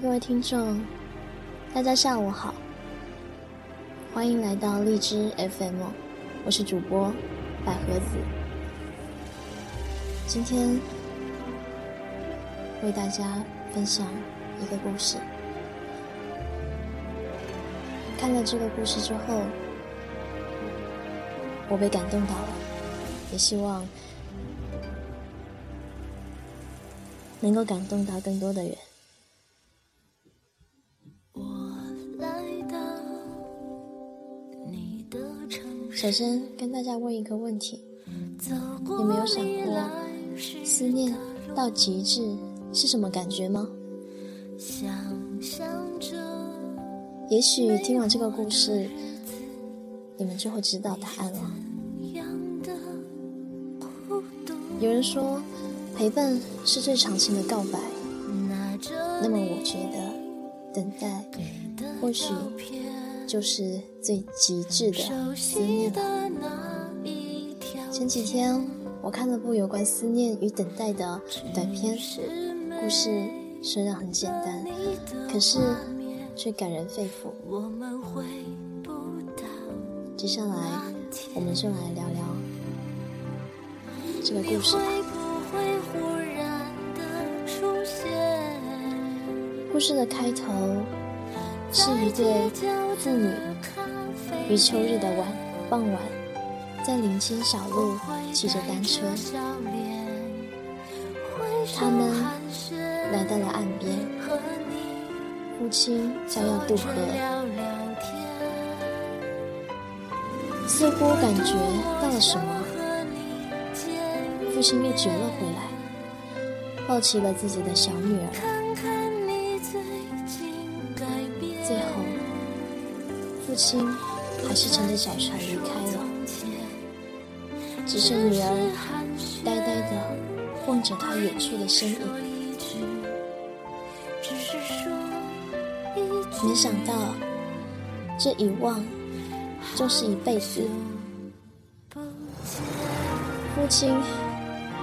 各位听众，大家下午好，欢迎来到荔枝 FM，我是主播百合子。今天为大家分享一个故事。看了这个故事之后，我被感动到了，也希望能够感动到更多的人。首先跟大家问一个问题：有没有想过，思念到极致是什么感觉吗？也许听完这个故事，你们就会知道答案了。有人说，陪伴是最长情的告白，那么我觉得，等待或许。就是最极致的思念了。前几天我看了部有关思念与等待的短片，故事虽然很简单，可是却感人肺腑。接下来我们就来聊聊这个故事吧。故事的开头。是一对父女于秋日的晚傍晚，在林间小路骑着单车，他们来到了岸边，父亲将要渡河，似乎感觉到了什么，父亲又折了回来，抱起了自己的小女儿。最后父亲还是乘着小船离开了，只剩女儿呆呆的望着他远去的身影。没想到，这一望就是一辈子。父亲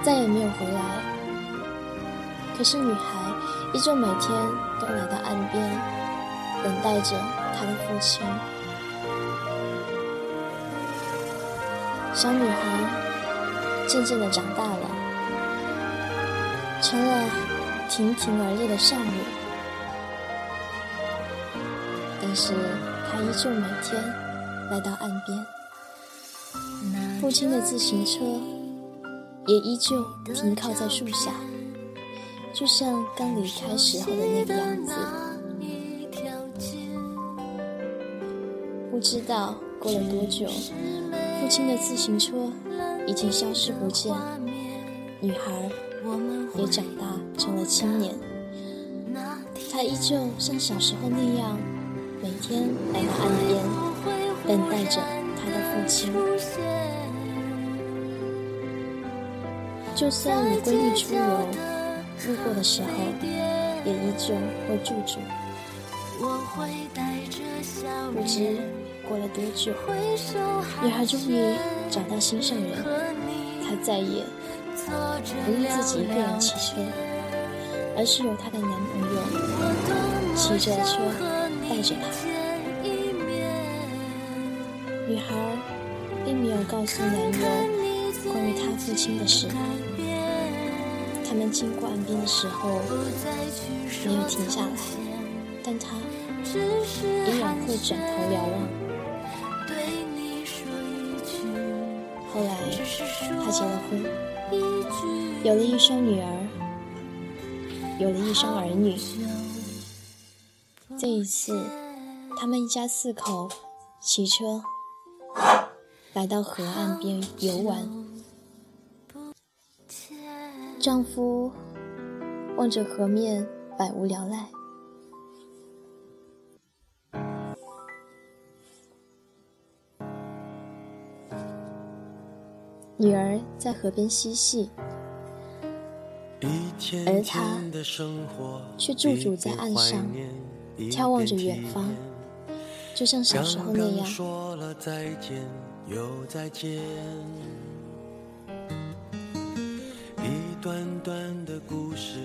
再也没有回来，可是女孩依旧每天都来到岸边，等待着他的父亲。小女孩渐渐的长大了，成了亭亭而立的少女。但是她依旧每天来到岸边，父亲的自行车也依旧停靠在树下，就像刚离开时候的那个样子。不知道过了多久。父亲的自行车已经消失不见，女孩也长大成了青年。她依旧像小时候那样，每天来到岸边，等待着她的父亲。就算与闺蜜出游，路过的时候，也依旧会驻足。不知。过了多久，女孩终于找到心上人，她再也不用自己一个人骑车，而是由她的男朋友骑着车带着她。女孩并没有告诉男友关于她父亲的事。他们经过岸边的时候，没有停下来，但她依然会转头瞭望。后来，他结了婚，有了一双女儿，有了一双儿女。这一次，他们一家四口骑车来到河岸边游玩。丈夫望着河面，百无聊赖。在河边嬉戏，而他却驻足在岸上，眺望着远方，就像小时候那样。一段段的故事，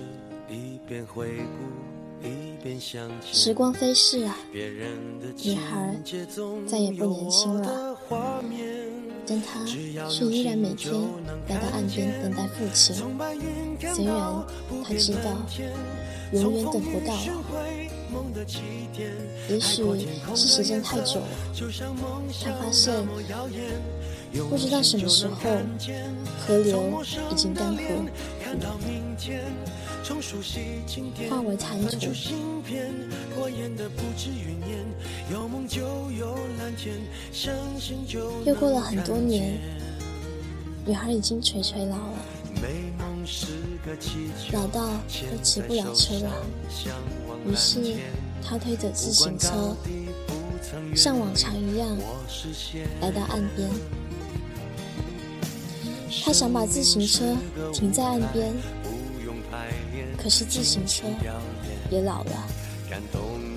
一边回顾，时光飞逝啊，女孩再也不年轻了，但他却依然每天来到岸边等待父亲。虽然他知道永远等不到，也许是时间太久了，他发现不知道什么时候河流已经干涸。化为滩涂。又过了很多年，女孩已经垂垂老了，老到都骑不了车了。于是，她推着自行车，像往常一样来到岸边。她想把自行车停在岸边。可是自行车也老了，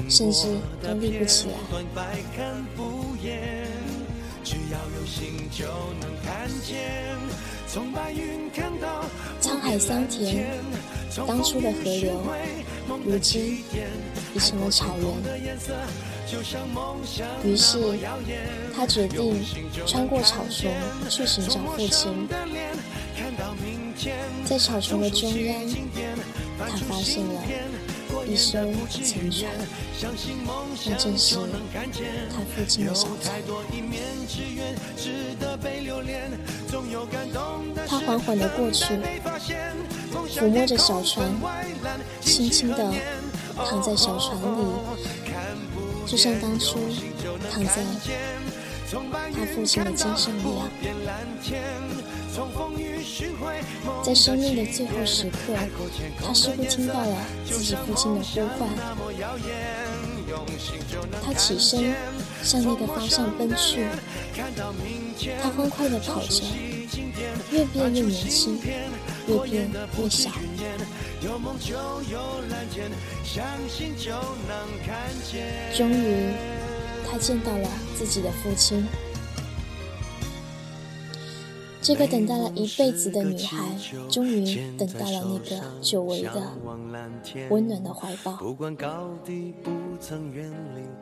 甚至都立不起来。沧海桑田，当初的河流，如今已成了草原。于是，他决定穿过草丛去寻找父亲。在草丛的中央。他发现了一艘沉船，那正是他父亲的小船。他缓缓地过去，抚摸着小船，轻轻地躺在小船里，就像当初躺在他父亲的肩上一样。在生命的最后时刻，他似乎听到了自己父亲的呼唤。他起身向那个方向奔去。他欢快地跑着，越变越年轻，越变越小。终于，他见到了自己的父亲。这个等待了一辈子的女孩，终于等到了那个久违的温暖的怀抱。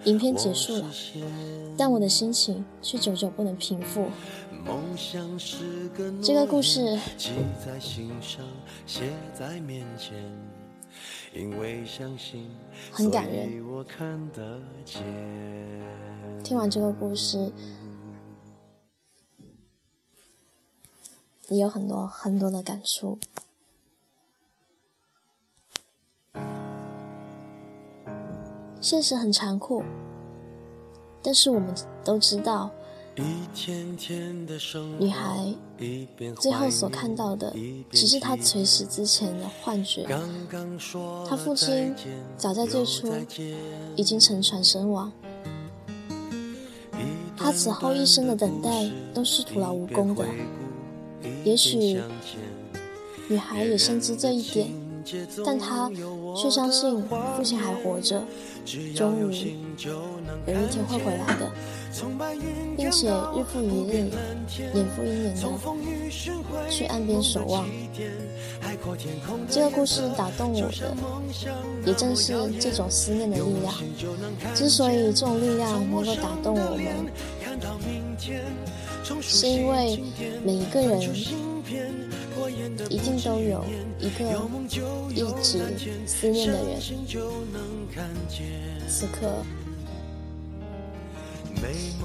影片结束了，但我的心情却久久不能平复。这个故事很感人。听完这个故事。也有很多很多的感触。现实很残酷，但是我们都知道，女孩最后所看到的只是她垂死之前的幻觉。她父亲早在最初已经沉船身亡，她此后一生的等待都是徒劳无功的。也许女孩也深知这一点，但她却相信父亲还活着，终于有一天会回来的，并且日复一日、年复一年的去岸边守望。这个故事打动我的，也正是这种思念的力量。之所以这种力量能够打动我们。是因为每一个人一定都有一个一直思念的人。此刻，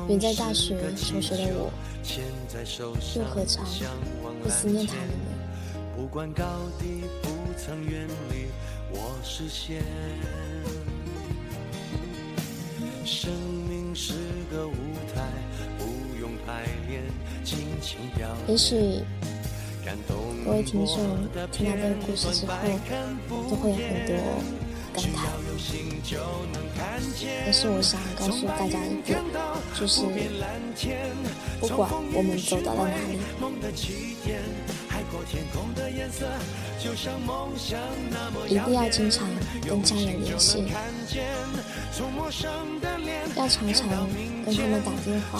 远在大学求学的我，又何尝不思念他们呢？生命是也许各位听众听到这个故事之后，都会有很多感慨。但是我想告诉大家一点，就是不管我们走到了哪里，一定要经常跟家人联系。要常常跟他们打电话，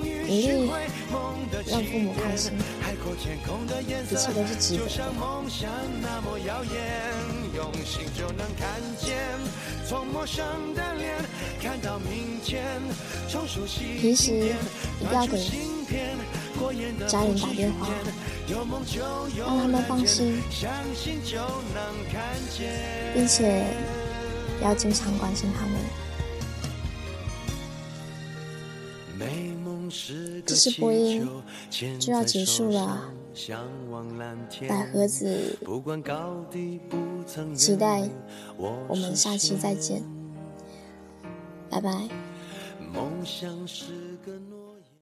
努力让父母开心，一切都是值得的。平时一定要给家人打电话，让他们放心，并且要经常关心他们。这是播音就要结束了，百合子期待我们下期再见，拜拜。梦想是